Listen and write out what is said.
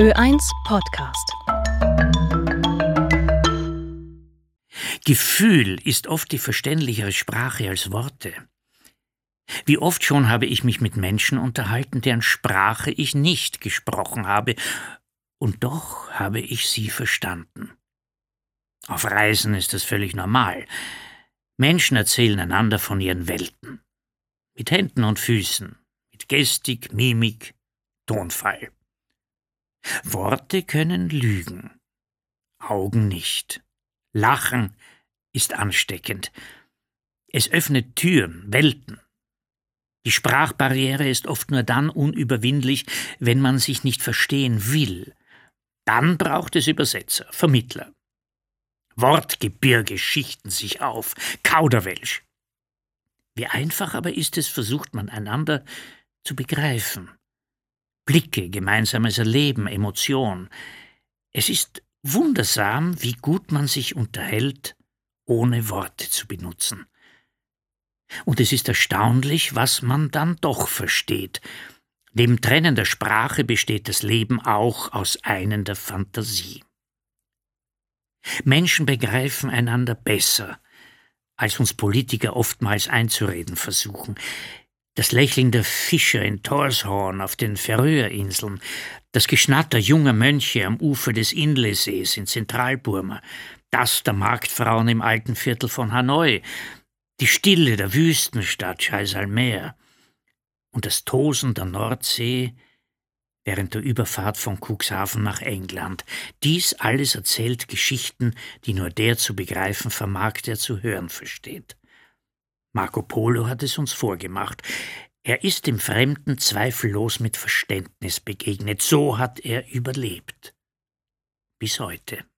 Ö1 Podcast. Gefühl ist oft die verständlichere Sprache als Worte. Wie oft schon habe ich mich mit Menschen unterhalten, deren Sprache ich nicht gesprochen habe, und doch habe ich sie verstanden. Auf Reisen ist das völlig normal. Menschen erzählen einander von ihren Welten. Mit Händen und Füßen, mit Gestik, Mimik, Tonfall. Worte können lügen, Augen nicht. Lachen ist ansteckend. Es öffnet Türen, Welten. Die Sprachbarriere ist oft nur dann unüberwindlich, wenn man sich nicht verstehen will. Dann braucht es Übersetzer, Vermittler. Wortgebirge schichten sich auf, Kauderwelsch. Wie einfach aber ist es, versucht man einander zu begreifen. Blicke, gemeinsames Erleben, Emotion. Es ist wundersam, wie gut man sich unterhält, ohne Worte zu benutzen. Und es ist erstaunlich, was man dann doch versteht. Neben Trennen der Sprache besteht das Leben auch aus einen der Fantasie. Menschen begreifen einander besser, als uns Politiker oftmals einzureden versuchen. Das Lächeln der Fischer in Torshorn auf den Färöerinseln, das Geschnatter junger Mönche am Ufer des Inlesees in Zentralburma, das der Marktfrauen im alten Viertel von Hanoi, die Stille der Wüstenstadt Scheisalmer und das Tosen der Nordsee während der Überfahrt von Cuxhaven nach England. Dies alles erzählt Geschichten, die nur der zu begreifen vermag, der zu hören versteht. Marco Polo hat es uns vorgemacht. Er ist dem Fremden zweifellos mit Verständnis begegnet. So hat er überlebt. Bis heute.